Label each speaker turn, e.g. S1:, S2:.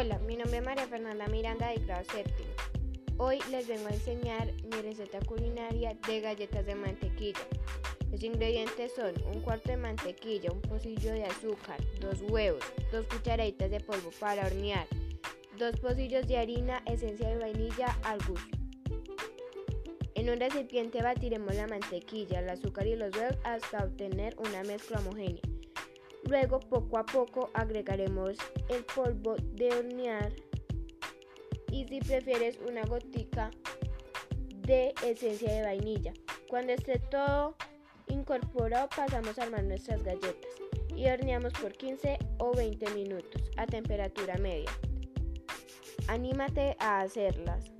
S1: Hola, mi nombre es María Fernanda Miranda de grado séptimo. Hoy les vengo a enseñar mi receta culinaria de galletas de mantequilla. Los ingredientes son un cuarto de mantequilla, un pocillo de azúcar, dos huevos, dos cucharaditas de polvo para hornear, dos pocillos de harina, esencia de vainilla al gusto. En un recipiente batiremos la mantequilla, el azúcar y los huevos hasta obtener una mezcla homogénea. Luego poco a poco agregaremos el polvo de hornear y si prefieres una gotica de esencia de vainilla. Cuando esté todo incorporado pasamos a armar nuestras galletas y horneamos por 15 o 20 minutos a temperatura media. Anímate a hacerlas.